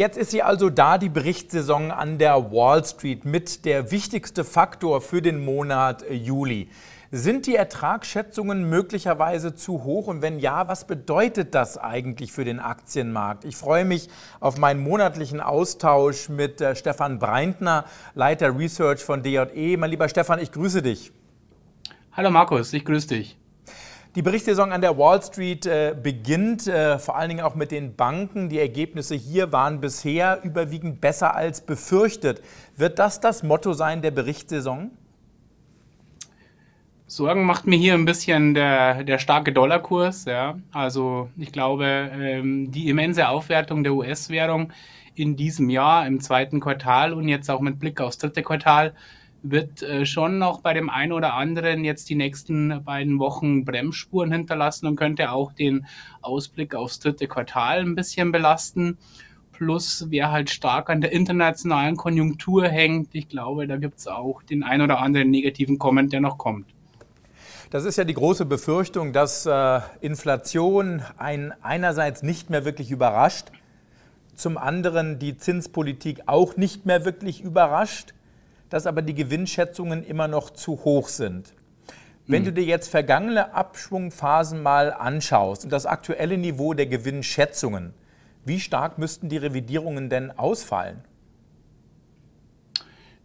Jetzt ist sie also da, die Berichtssaison an der Wall Street mit der wichtigste Faktor für den Monat Juli. Sind die Ertragsschätzungen möglicherweise zu hoch? Und wenn ja, was bedeutet das eigentlich für den Aktienmarkt? Ich freue mich auf meinen monatlichen Austausch mit äh, Stefan Breintner, Leiter Research von DJE. Mein lieber Stefan, ich grüße dich. Hallo Markus, ich grüße dich. Die Berichtssaison an der Wall Street äh, beginnt, äh, vor allen Dingen auch mit den Banken. Die Ergebnisse hier waren bisher überwiegend besser als befürchtet. Wird das das Motto sein der Berichtssaison? Sorgen macht mir hier ein bisschen der, der starke Dollarkurs. Ja. Also ich glaube, ähm, die immense Aufwertung der US-Währung in diesem Jahr, im zweiten Quartal und jetzt auch mit Blick aufs dritte Quartal, wird äh, schon noch bei dem einen oder anderen jetzt die nächsten beiden Wochen Bremsspuren hinterlassen und könnte auch den Ausblick aufs dritte Quartal ein bisschen belasten. Plus, wer halt stark an der internationalen Konjunktur hängt, ich glaube, da gibt es auch den ein oder anderen negativen Comment, der noch kommt. Das ist ja die große Befürchtung, dass äh, Inflation einen einerseits nicht mehr wirklich überrascht, zum anderen die Zinspolitik auch nicht mehr wirklich überrascht, dass aber die Gewinnschätzungen immer noch zu hoch sind. Wenn du hm. dir jetzt vergangene Abschwungphasen mal anschaust und das aktuelle Niveau der Gewinnschätzungen, wie stark müssten die Revidierungen denn ausfallen?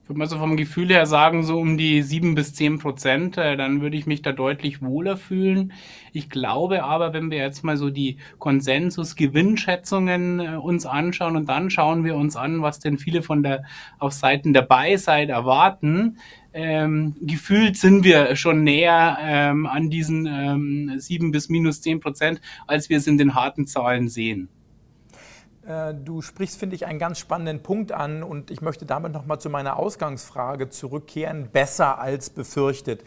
Ich würde mal so vom Gefühl her sagen, so um die sieben bis zehn Prozent, äh, dann würde ich mich da deutlich wohler fühlen. Ich glaube aber, wenn wir jetzt mal so die Konsensus-Gewinnschätzungen äh, uns anschauen und dann schauen wir uns an, was denn viele von der auf Seiten der Buy-Side erwarten, ähm, gefühlt sind wir schon näher ähm, an diesen ähm, 7 bis minus zehn Prozent, als wir es in den harten Zahlen sehen. Äh, du sprichst, finde ich, einen ganz spannenden Punkt an und ich möchte damit nochmal zu meiner Ausgangsfrage zurückkehren. Besser als befürchtet.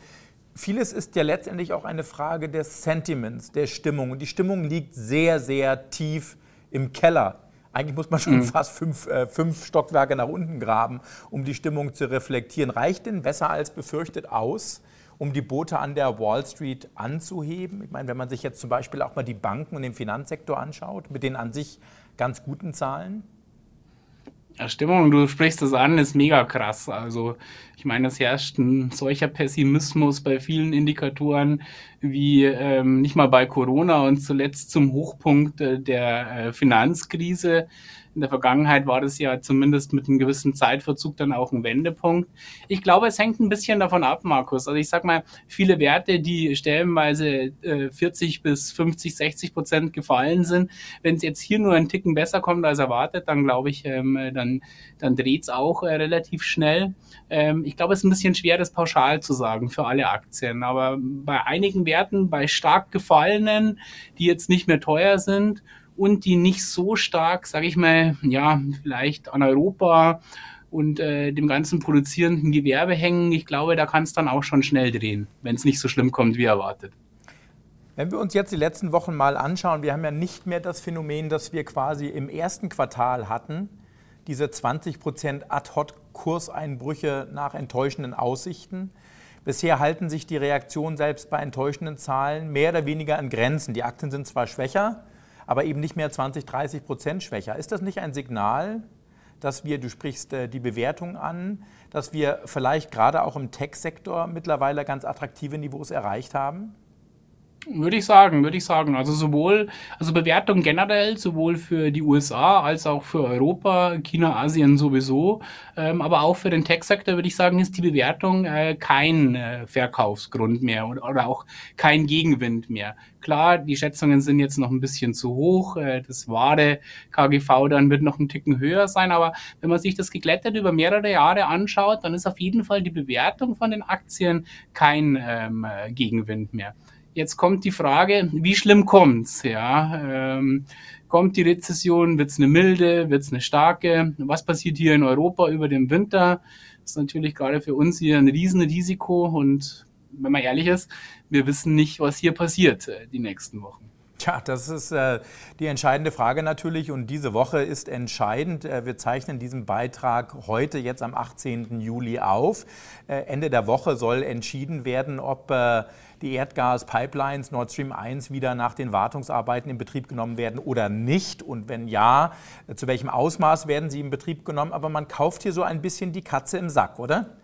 Vieles ist ja letztendlich auch eine Frage des Sentiments, der Stimmung. Und die Stimmung liegt sehr, sehr tief im Keller. Eigentlich muss man schon mhm. fast fünf, äh, fünf Stockwerke nach unten graben, um die Stimmung zu reflektieren. Reicht denn besser als befürchtet aus, um die Boote an der Wall Street anzuheben? Ich meine, wenn man sich jetzt zum Beispiel auch mal die Banken und den Finanzsektor anschaut, mit den an sich ganz guten Zahlen? Ja, Stimmung, du sprichst das an, ist mega krass. Also ich meine, es herrscht ein solcher Pessimismus bei vielen Indikatoren wie ähm, nicht mal bei Corona und zuletzt zum Hochpunkt äh, der äh, Finanzkrise in der Vergangenheit war das ja zumindest mit einem gewissen Zeitverzug dann auch ein Wendepunkt. Ich glaube, es hängt ein bisschen davon ab, Markus. Also ich sag mal, viele Werte, die stellenweise äh, 40 bis 50, 60 Prozent gefallen sind, wenn es jetzt hier nur ein Ticken besser kommt als erwartet, dann glaube ich, ähm, dann, dann dreht es auch äh, relativ schnell. Ähm, ich glaube, es ist ein bisschen schwer, das pauschal zu sagen für alle Aktien. Aber bei einigen Werten, bei stark gefallenen, die jetzt nicht mehr teuer sind, und die nicht so stark, sage ich mal, ja, vielleicht an Europa und äh, dem ganzen produzierenden Gewerbe hängen. Ich glaube, da kann es dann auch schon schnell drehen, wenn es nicht so schlimm kommt wie erwartet. Wenn wir uns jetzt die letzten Wochen mal anschauen, wir haben ja nicht mehr das Phänomen, das wir quasi im ersten Quartal hatten, diese 20% Ad-Hoc-Kurseinbrüche nach enttäuschenden Aussichten. Bisher halten sich die Reaktionen selbst bei enttäuschenden Zahlen mehr oder weniger an Grenzen. Die Aktien sind zwar schwächer, aber eben nicht mehr 20, 30 Prozent schwächer. Ist das nicht ein Signal, dass wir, du sprichst äh, die Bewertung an, dass wir vielleicht gerade auch im Tech-Sektor mittlerweile ganz attraktive Niveaus erreicht haben? Würde ich sagen, würde ich sagen. Also sowohl, also Bewertung generell, sowohl für die USA als auch für Europa, China, Asien sowieso. Ähm, aber auch für den Tech-Sektor würde ich sagen, ist die Bewertung äh, kein äh, Verkaufsgrund mehr oder, oder, auch kein Gegenwind mehr. Klar, die Schätzungen sind jetzt noch ein bisschen zu hoch. Äh, das wahre KGV dann wird noch ein Ticken höher sein. Aber wenn man sich das geglättet über mehrere Jahre anschaut, dann ist auf jeden Fall die Bewertung von den Aktien kein ähm, äh, Gegenwind mehr. Jetzt kommt die Frage, wie schlimm kommt's? Ja, ähm, kommt die Rezession? Wird's eine milde? Wird's eine starke? Was passiert hier in Europa über den Winter? Das ist natürlich gerade für uns hier ein Riesenrisiko und wenn man ehrlich ist, wir wissen nicht, was hier passiert äh, die nächsten Wochen. Tja, das ist äh, die entscheidende Frage natürlich und diese Woche ist entscheidend. Äh, wir zeichnen diesen Beitrag heute, jetzt am 18. Juli auf. Ende der Woche soll entschieden werden, ob die Erdgaspipelines Nord Stream 1 wieder nach den Wartungsarbeiten in Betrieb genommen werden oder nicht. Und wenn ja, zu welchem Ausmaß werden sie in Betrieb genommen? Aber man kauft hier so ein bisschen die Katze im Sack, oder?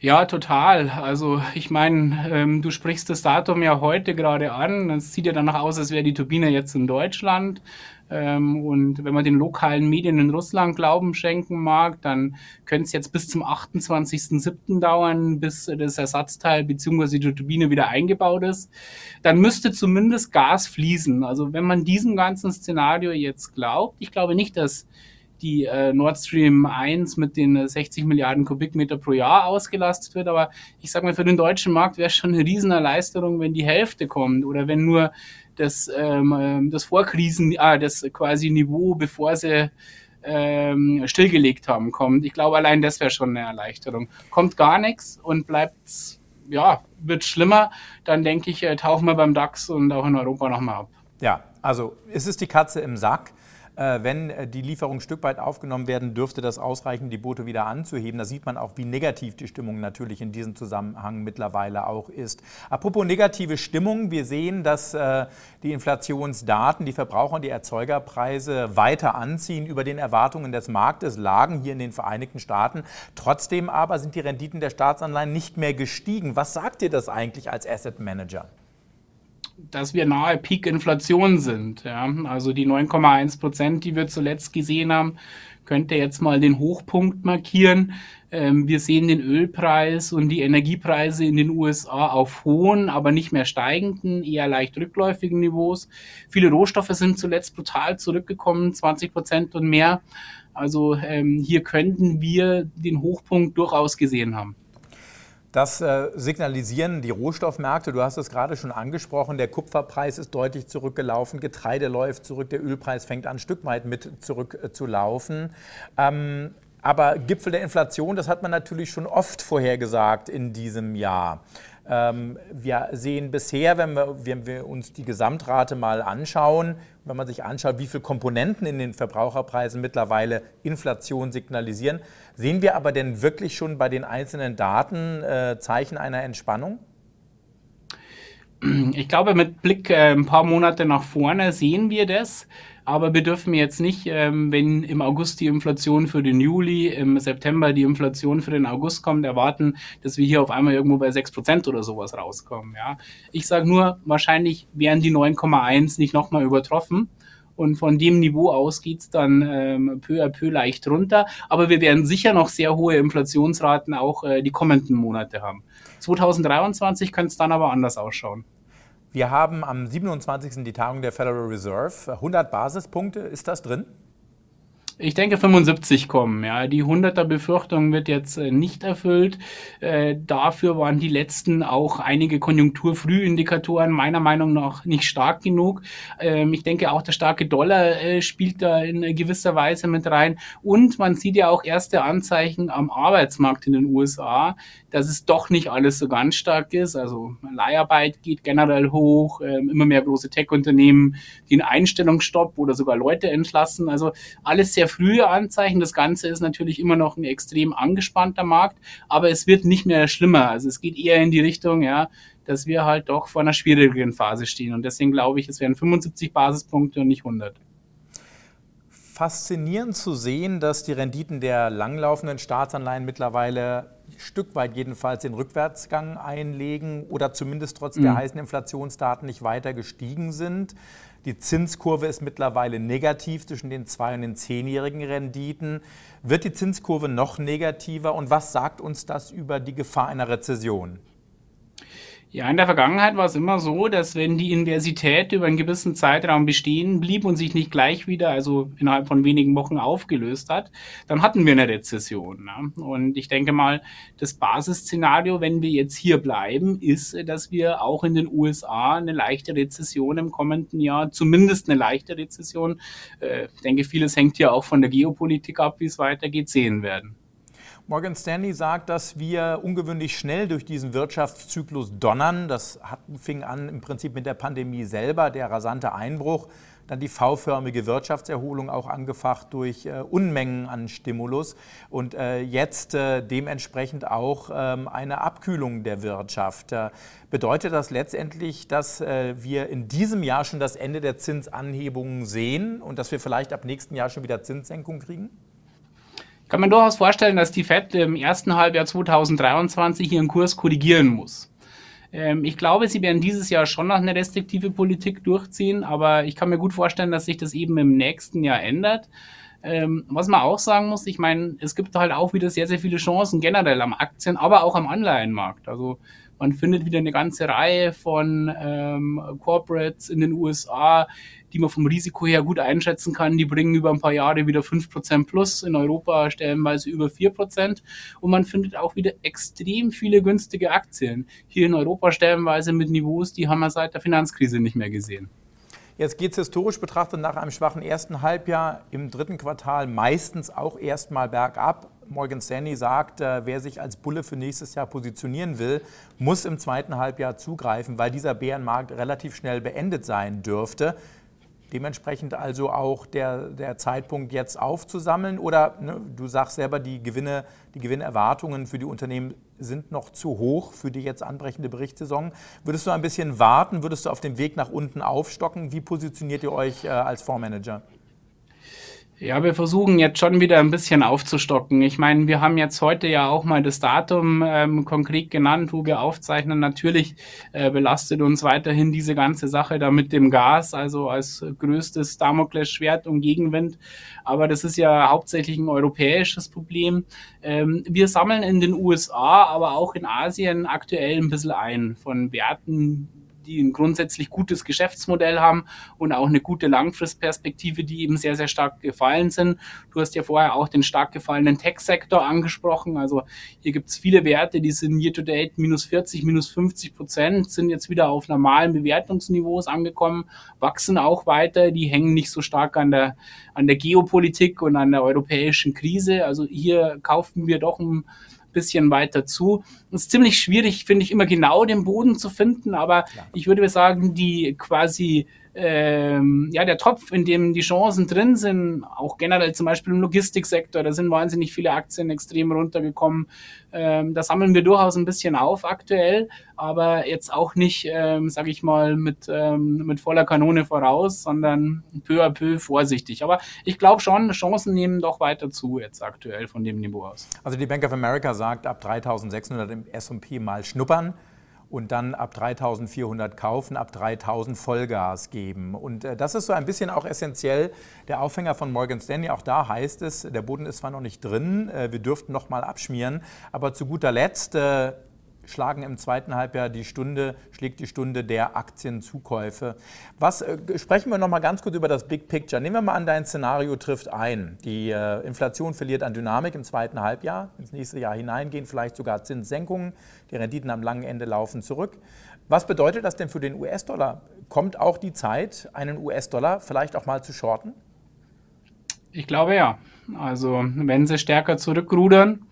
Ja, total. Also ich meine, ähm, du sprichst das Datum ja heute gerade an. Es sieht ja danach aus, als wäre die Turbine jetzt in Deutschland. Ähm, und wenn man den lokalen Medien in Russland Glauben schenken mag, dann könnte es jetzt bis zum 28.07. dauern, bis das Ersatzteil bzw. die Turbine wieder eingebaut ist. Dann müsste zumindest Gas fließen. Also wenn man diesem ganzen Szenario jetzt glaubt, ich glaube nicht, dass die äh, Nord Stream 1 mit den 60 Milliarden Kubikmeter pro Jahr ausgelastet wird. Aber ich sage mal, für den deutschen Markt wäre es schon eine Riesenerleichterung, wenn die Hälfte kommt oder wenn nur das, ähm, ähm das Vorkrisen, ah, das quasi Niveau, bevor sie ähm, stillgelegt haben, kommt. Ich glaube, allein das wäre schon eine Erleichterung. Kommt gar nichts und bleibt, ja, wird schlimmer, dann denke ich, äh, tauchen wir beim DAX und auch in Europa nochmal ab. Ja, also ist es die Katze im Sack? Äh, wenn äh, die Lieferungen Stück weit aufgenommen werden, dürfte das ausreichen, die Boote wieder anzuheben. Da sieht man auch, wie negativ die Stimmung natürlich in diesem Zusammenhang mittlerweile auch ist. Apropos negative Stimmung, wir sehen, dass äh, die Inflationsdaten, die Verbraucher- und die Erzeugerpreise weiter anziehen über den Erwartungen des Marktes, lagen hier in den Vereinigten Staaten. Trotzdem aber sind die Renditen der Staatsanleihen nicht mehr gestiegen. Was sagt dir das eigentlich als Asset Manager? Dass wir nahe Peak-Inflation sind. Ja? Also die 9,1 Prozent, die wir zuletzt gesehen haben, könnte jetzt mal den Hochpunkt markieren. Ähm, wir sehen den Ölpreis und die Energiepreise in den USA auf hohen, aber nicht mehr steigenden, eher leicht rückläufigen Niveaus. Viele Rohstoffe sind zuletzt brutal zurückgekommen, 20 Prozent und mehr. Also ähm, hier könnten wir den Hochpunkt durchaus gesehen haben. Das äh, signalisieren die Rohstoffmärkte. Du hast es gerade schon angesprochen. Der Kupferpreis ist deutlich zurückgelaufen. Getreide läuft zurück. Der Ölpreis fängt an, ein Stück weit mit zurückzulaufen. Äh, ähm, aber Gipfel der Inflation, das hat man natürlich schon oft vorhergesagt in diesem Jahr. Ähm, wir sehen bisher, wenn wir, wenn wir, uns die Gesamtrate mal anschauen, wenn man sich anschaut, wie viele Komponenten in den Verbraucherpreisen mittlerweile Inflation signalisieren, sehen wir aber denn wirklich schon bei den einzelnen Daten äh, Zeichen einer Entspannung? Ich glaube, mit Blick äh, ein paar Monate nach vorne sehen wir das. Aber wir dürfen jetzt nicht, ähm, wenn im August die Inflation für den Juli, im September die Inflation für den August kommt, erwarten, dass wir hier auf einmal irgendwo bei 6% oder sowas rauskommen. Ja. Ich sage nur, wahrscheinlich werden die 9,1 nicht nochmal übertroffen. Und von dem Niveau aus geht's dann ähm, peu à peu leicht runter. Aber wir werden sicher noch sehr hohe Inflationsraten auch äh, die kommenden Monate haben. 2023 könnte es dann aber anders ausschauen. Wir haben am 27. die Tagung der Federal Reserve. 100 Basispunkte, ist das drin? Ich denke 75 kommen. Ja, die 100er Befürchtung wird jetzt äh, nicht erfüllt. Äh, dafür waren die letzten auch einige Konjunkturfrühindikatoren meiner Meinung nach nicht stark genug. Ähm, ich denke auch der starke Dollar äh, spielt da in gewisser Weise mit rein. Und man sieht ja auch erste Anzeichen am Arbeitsmarkt in den USA, dass es doch nicht alles so ganz stark ist. Also Leiharbeit geht generell hoch, äh, immer mehr große Tech-Unternehmen, die einen Einstellungsstopp oder sogar Leute entlassen. Also alles sehr frühe Anzeichen. Das Ganze ist natürlich immer noch ein extrem angespannter Markt, aber es wird nicht mehr schlimmer. Also es geht eher in die Richtung, ja, dass wir halt doch vor einer schwierigeren Phase stehen. Und deswegen glaube ich, es wären 75 Basispunkte und nicht 100 faszinierend zu sehen, dass die Renditen der langlaufenden Staatsanleihen mittlerweile Stück weit jedenfalls den Rückwärtsgang einlegen oder zumindest trotz mhm. der heißen Inflationsdaten nicht weiter gestiegen sind. Die Zinskurve ist mittlerweile negativ zwischen den zwei und den zehnjährigen Renditen. Wird die Zinskurve noch negativer und was sagt uns das über die Gefahr einer Rezession? Ja, in der Vergangenheit war es immer so, dass wenn die Universität über einen gewissen Zeitraum bestehen blieb und sich nicht gleich wieder, also innerhalb von wenigen Wochen aufgelöst hat, dann hatten wir eine Rezession. Ne? Und ich denke mal, das Basisszenario, wenn wir jetzt hier bleiben, ist, dass wir auch in den USA eine leichte Rezession im kommenden Jahr, zumindest eine leichte Rezession, äh, ich denke, vieles hängt ja auch von der Geopolitik ab, wie es weitergeht, sehen werden. Morgan Stanley sagt, dass wir ungewöhnlich schnell durch diesen Wirtschaftszyklus donnern. Das hat, fing an im Prinzip mit der Pandemie selber, der rasante Einbruch dann die V-förmige Wirtschaftserholung auch angefacht durch äh, Unmengen an Stimulus und äh, jetzt äh, dementsprechend auch ähm, eine Abkühlung der Wirtschaft. Äh, bedeutet das letztendlich, dass äh, wir in diesem Jahr schon das Ende der Zinsanhebungen sehen und dass wir vielleicht ab nächsten Jahr schon wieder Zinssenkung kriegen? Kann man durchaus vorstellen, dass die FED im ersten Halbjahr 2023 ihren Kurs korrigieren muss. Ähm, ich glaube, sie werden dieses Jahr schon noch eine restriktive Politik durchziehen, aber ich kann mir gut vorstellen, dass sich das eben im nächsten Jahr ändert. Ähm, was man auch sagen muss, ich meine, es gibt halt auch wieder sehr, sehr viele Chancen generell am Aktien, aber auch am Anleihenmarkt. Also man findet wieder eine ganze Reihe von ähm, Corporates in den USA, die man vom Risiko her gut einschätzen kann. Die bringen über ein paar Jahre wieder 5% plus, in Europa stellenweise über 4%. Und man findet auch wieder extrem viele günstige Aktien. Hier in Europa stellenweise mit Niveaus, die haben wir seit der Finanzkrise nicht mehr gesehen. Jetzt geht es historisch betrachtet nach einem schwachen ersten Halbjahr im dritten Quartal meistens auch erstmal bergab. Morgan Stanley sagt, äh, wer sich als Bulle für nächstes Jahr positionieren will, muss im zweiten Halbjahr zugreifen, weil dieser Bärenmarkt relativ schnell beendet sein dürfte. Dementsprechend also auch der, der Zeitpunkt jetzt aufzusammeln oder ne, du sagst selber, die Gewinne, die Gewinnerwartungen für die Unternehmen sind noch zu hoch für die jetzt anbrechende Berichtssaison. Würdest du ein bisschen warten? Würdest du auf dem Weg nach unten aufstocken? Wie positioniert ihr euch äh, als Fondsmanager? Ja, wir versuchen jetzt schon wieder ein bisschen aufzustocken. Ich meine, wir haben jetzt heute ja auch mal das Datum ähm, konkret genannt, wo wir aufzeichnen. Natürlich äh, belastet uns weiterhin diese ganze Sache da mit dem Gas, also als größtes Damoklesschwert und Gegenwind. Aber das ist ja hauptsächlich ein europäisches Problem. Ähm, wir sammeln in den USA, aber auch in Asien aktuell ein bisschen ein von Werten, die ein grundsätzlich gutes Geschäftsmodell haben und auch eine gute Langfristperspektive, die eben sehr, sehr stark gefallen sind. Du hast ja vorher auch den stark gefallenen Tech-Sektor angesprochen. Also hier gibt es viele Werte, die sind year-to-date minus 40, minus 50 Prozent, sind jetzt wieder auf normalen Bewertungsniveaus angekommen, wachsen auch weiter. Die hängen nicht so stark an der, an der Geopolitik und an der europäischen Krise. Also hier kaufen wir doch ein bisschen weiter zu. Es ist ziemlich schwierig, finde ich, immer genau den Boden zu finden, aber ja. ich würde sagen, die quasi ähm, ja, der Topf, in dem die Chancen drin sind, auch generell zum Beispiel im Logistiksektor, da sind wahnsinnig viele Aktien extrem runtergekommen. Ähm, da sammeln wir durchaus ein bisschen auf aktuell, aber jetzt auch nicht, ähm, sage ich mal, mit, ähm, mit voller Kanone voraus, sondern peu à peu vorsichtig. Aber ich glaube schon, Chancen nehmen doch weiter zu jetzt aktuell von dem Niveau aus. Also die Bank of America sagt, ab 3600 im S&P mal schnuppern und dann ab 3400 kaufen, ab 3000 Vollgas geben. Und äh, das ist so ein bisschen auch essentiell der Aufhänger von Morgan Stanley. Auch da heißt es, der Boden ist zwar noch nicht drin, äh, wir dürften noch mal abschmieren, aber zu guter Letzt äh, schlagen im zweiten Halbjahr die Stunde, schlägt die Stunde der Aktienzukäufe. Was, äh, sprechen wir noch mal ganz kurz über das Big Picture. Nehmen wir mal an, dein Szenario trifft ein. Die äh, Inflation verliert an Dynamik im zweiten Halbjahr, ins nächste Jahr hineingehen, vielleicht sogar Zinssenkungen. Die Renditen am langen Ende laufen zurück. Was bedeutet das denn für den US-Dollar? Kommt auch die Zeit, einen US-Dollar vielleicht auch mal zu shorten? Ich glaube ja. Also wenn sie stärker zurückrudern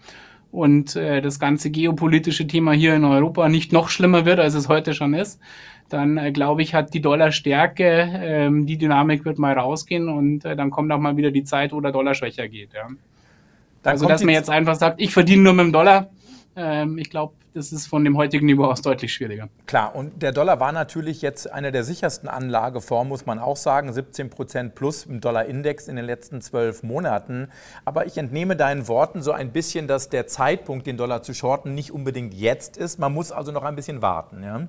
und äh, das ganze geopolitische Thema hier in Europa nicht noch schlimmer wird, als es heute schon ist, dann äh, glaube ich, hat die Dollarstärke, ähm, die Dynamik wird mal rausgehen und äh, dann kommt auch mal wieder die Zeit, wo der Dollar schwächer geht. Ja. also, dass man jetzt einfach sagt, ich verdiene nur mit dem Dollar, ich glaube, das ist von dem heutigen Niveau aus deutlich schwieriger. Klar, und der Dollar war natürlich jetzt eine der sichersten Anlageformen, muss man auch sagen. 17 Prozent plus im Dollar-Index in den letzten zwölf Monaten. Aber ich entnehme deinen Worten so ein bisschen, dass der Zeitpunkt, den Dollar zu shorten, nicht unbedingt jetzt ist. Man muss also noch ein bisschen warten. Ja?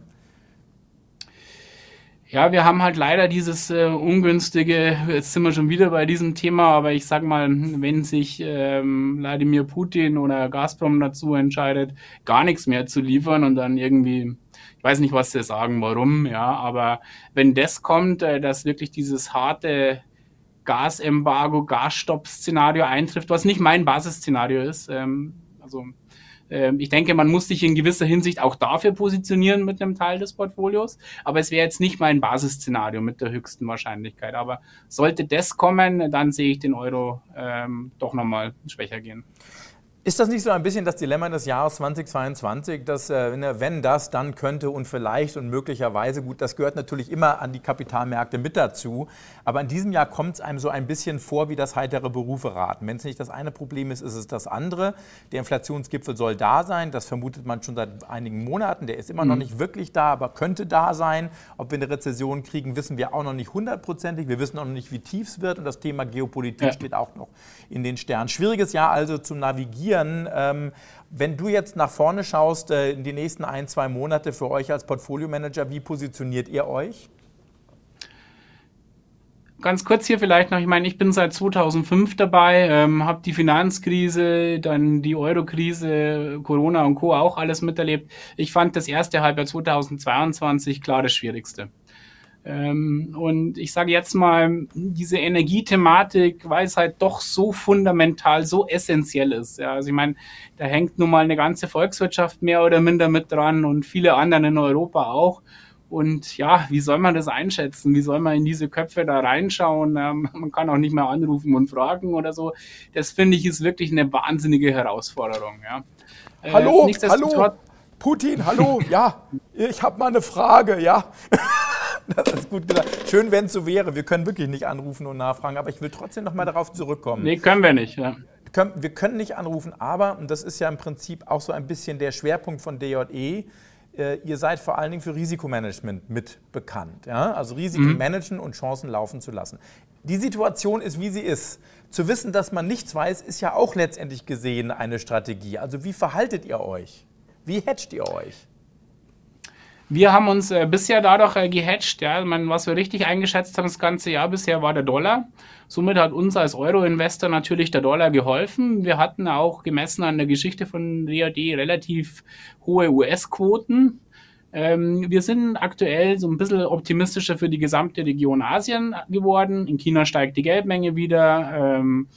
Ja, wir haben halt leider dieses äh, ungünstige, jetzt sind wir schon wieder bei diesem Thema, aber ich sag mal, wenn sich ähm, Wladimir Putin oder Gazprom dazu entscheidet, gar nichts mehr zu liefern und dann irgendwie, ich weiß nicht, was sie sagen, warum, ja, aber wenn das kommt, äh, dass wirklich dieses harte Gasembargo, Gasstopp-Szenario eintrifft, was nicht mein Basisszenario ist, ähm, also ich denke, man muss sich in gewisser Hinsicht auch dafür positionieren mit einem Teil des Portfolios. Aber es wäre jetzt nicht mein Basisszenario mit der höchsten Wahrscheinlichkeit. Aber sollte das kommen, dann sehe ich den Euro ähm, doch nochmal schwächer gehen. Ist das nicht so ein bisschen das Dilemma des Jahres 2022, dass äh, wenn das, dann könnte und vielleicht und möglicherweise, gut, das gehört natürlich immer an die Kapitalmärkte mit dazu, aber in diesem Jahr kommt es einem so ein bisschen vor wie das heitere Berufe raten. Wenn es nicht das eine Problem ist, ist es das andere. Der Inflationsgipfel soll da sein, das vermutet man schon seit einigen Monaten, der ist immer mhm. noch nicht wirklich da, aber könnte da sein. Ob wir eine Rezession kriegen, wissen wir auch noch nicht hundertprozentig. Wir wissen auch noch nicht, wie tief es wird und das Thema Geopolitik ja. steht auch noch in den Sternen. Schwieriges Jahr also zum Navigieren interessieren, ähm, wenn du jetzt nach vorne schaust, äh, in die nächsten ein, zwei Monate für euch als Portfolio-Manager, wie positioniert ihr euch? Ganz kurz hier vielleicht noch, ich meine, ich bin seit 2005 dabei, ähm, habe die Finanzkrise, dann die Euro-Krise, Corona und Co. auch alles miterlebt. Ich fand das erste Halbjahr 2022 klar das Schwierigste. Ähm, und ich sage jetzt mal, diese Energiethematik, weil es halt doch so fundamental, so essentiell ist. Ja, also ich meine, da hängt nun mal eine ganze Volkswirtschaft mehr oder minder mit dran und viele anderen in Europa auch. Und ja, wie soll man das einschätzen? Wie soll man in diese Köpfe da reinschauen? Ähm, man kann auch nicht mehr anrufen und fragen oder so. Das finde ich ist wirklich eine wahnsinnige Herausforderung. Ja. Äh, hallo, hallo, Putin, hallo, ja, ich habe mal eine Frage, ja. Das ist gut gesagt. Schön, wenn es so wäre. Wir können wirklich nicht anrufen und nachfragen, aber ich will trotzdem noch mal darauf zurückkommen. Nee, können wir nicht. Ja. Wir können nicht anrufen, aber, und das ist ja im Prinzip auch so ein bisschen der Schwerpunkt von DJE, äh, ihr seid vor allen Dingen für Risikomanagement mit bekannt. Ja? Also Risiken mhm. managen und Chancen laufen zu lassen. Die Situation ist, wie sie ist. Zu wissen, dass man nichts weiß, ist ja auch letztendlich gesehen eine Strategie. Also wie verhaltet ihr euch? Wie hedgt ihr euch? Wir haben uns äh, bisher dadurch äh, gehatcht. Ja. meine, was wir richtig eingeschätzt haben das ganze Jahr bisher war der Dollar. Somit hat uns als Euro-Investor natürlich der Dollar geholfen. Wir hatten auch gemessen an der Geschichte von DAD relativ hohe US-Quoten. Ähm, wir sind aktuell so ein bisschen optimistischer für die gesamte Region Asien geworden. In China steigt die Geldmenge wieder. Ähm,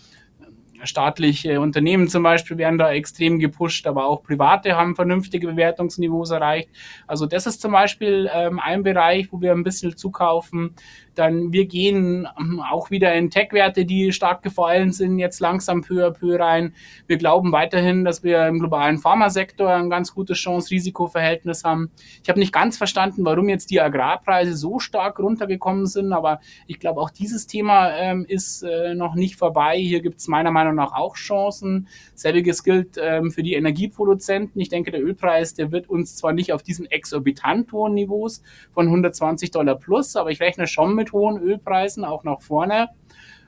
staatliche Unternehmen zum Beispiel werden da extrem gepusht, aber auch private haben vernünftige Bewertungsniveaus erreicht. Also das ist zum Beispiel ähm, ein Bereich, wo wir ein bisschen zukaufen. Dann wir gehen ähm, auch wieder in Tech-Werte, die stark gefallen sind, jetzt langsam peu à peu rein. Wir glauben weiterhin, dass wir im globalen Pharmasektor ein ganz gutes Chance-Risiko-Verhältnis haben. Ich habe nicht ganz verstanden, warum jetzt die Agrarpreise so stark runtergekommen sind, aber ich glaube, auch dieses Thema ähm, ist äh, noch nicht vorbei. Hier gibt es meiner Meinung nach auch Chancen. Selbiges gilt ähm, für die Energieproduzenten. Ich denke, der Ölpreis, der wird uns zwar nicht auf diesen exorbitant hohen Niveaus von 120 Dollar plus, aber ich rechne schon mit hohen Ölpreisen auch nach vorne.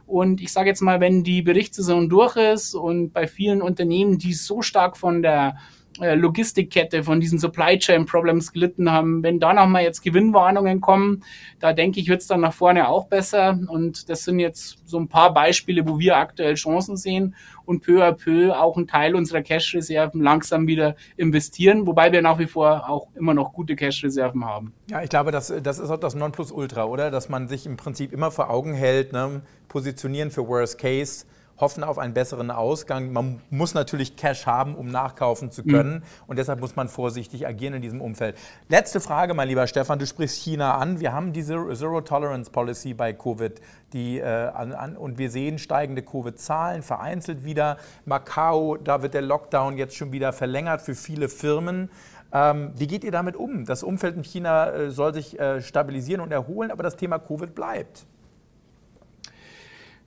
Und ich sage jetzt mal, wenn die Berichtssaison durch ist und bei vielen Unternehmen, die so stark von der Logistikkette, von diesen Supply Chain Problems gelitten haben, wenn da nochmal jetzt Gewinnwarnungen kommen, da denke ich, wird es dann nach vorne auch besser. Und das sind jetzt so ein paar Beispiele, wo wir aktuell Chancen sehen und peu à peu auch einen Teil unserer Cash-Reserven langsam wieder investieren, wobei wir nach wie vor auch immer noch gute Cash-Reserven haben. Ja, ich glaube, das, das ist auch das Nonplusultra, oder? Dass man sich im Prinzip immer vor Augen hält, ne? positionieren für Worst Case hoffen auf einen besseren Ausgang. Man muss natürlich Cash haben, um nachkaufen zu können. Mhm. Und deshalb muss man vorsichtig agieren in diesem Umfeld. Letzte Frage, mein lieber Stefan. Du sprichst China an. Wir haben diese Zero Tolerance Policy bei Covid. Die, äh, an, an, und wir sehen steigende Covid-Zahlen, vereinzelt wieder. Macau, da wird der Lockdown jetzt schon wieder verlängert für viele Firmen. Ähm, wie geht ihr damit um? Das Umfeld in China äh, soll sich äh, stabilisieren und erholen, aber das Thema Covid bleibt.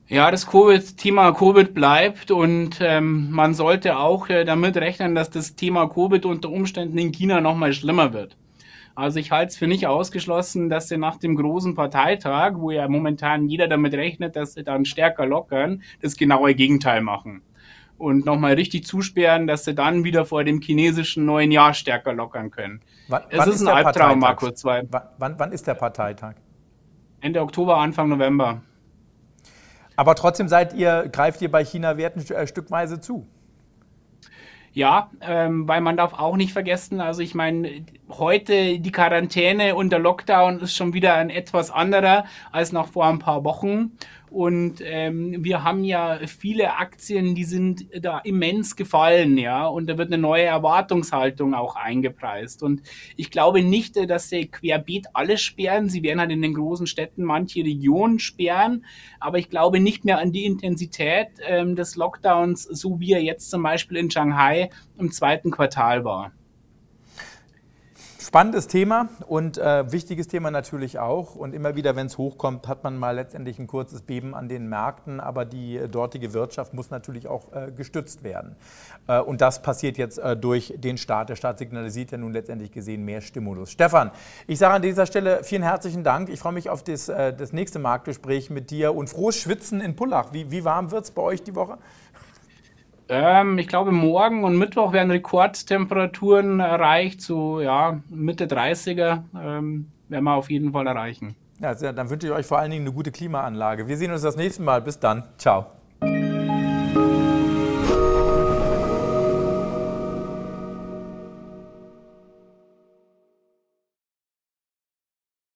Ja, das COVID, Thema Covid bleibt und ähm, man sollte auch äh, damit rechnen, dass das Thema Covid unter Umständen in China nochmal schlimmer wird. Also ich halte es für nicht ausgeschlossen, dass sie nach dem großen Parteitag, wo ja momentan jeder damit rechnet, dass sie dann stärker lockern, das genaue Gegenteil machen. Und nochmal richtig zusperren, dass sie dann wieder vor dem chinesischen neuen Jahr stärker lockern können. Wann, es wann ist, ist ein Albtraum, Markus. Wann, wann ist der Parteitag? Ende Oktober, Anfang November. Aber trotzdem seid ihr, greift ihr bei China Werten äh, stückweise zu. Ja, ähm, weil man darf auch nicht vergessen, also ich meine, heute die Quarantäne und der Lockdown ist schon wieder ein etwas anderer als noch vor ein paar Wochen. Und ähm, wir haben ja viele Aktien, die sind da immens gefallen, ja. Und da wird eine neue Erwartungshaltung auch eingepreist. Und ich glaube nicht, dass sie querbeet alles sperren. Sie werden halt in den großen Städten manche Regionen sperren. Aber ich glaube nicht mehr an die Intensität ähm, des Lockdowns, so wie er jetzt zum Beispiel in Shanghai im zweiten Quartal war. Spannendes Thema und äh, wichtiges Thema natürlich auch. Und immer wieder, wenn es hochkommt, hat man mal letztendlich ein kurzes Beben an den Märkten. Aber die äh, dortige Wirtschaft muss natürlich auch äh, gestützt werden. Äh, und das passiert jetzt äh, durch den Staat. Der Staat signalisiert ja nun letztendlich gesehen mehr Stimulus. Stefan, ich sage an dieser Stelle vielen herzlichen Dank. Ich freue mich auf das, äh, das nächste Marktgespräch mit dir und frohes Schwitzen in Pullach. Wie, wie warm wird es bei euch die Woche? Ähm, ich glaube, morgen und Mittwoch werden Rekordtemperaturen erreicht, so ja, Mitte 30er ähm, werden wir auf jeden Fall erreichen. Ja, dann wünsche ich euch vor allen Dingen eine gute Klimaanlage. Wir sehen uns das nächste Mal. Bis dann. Ciao.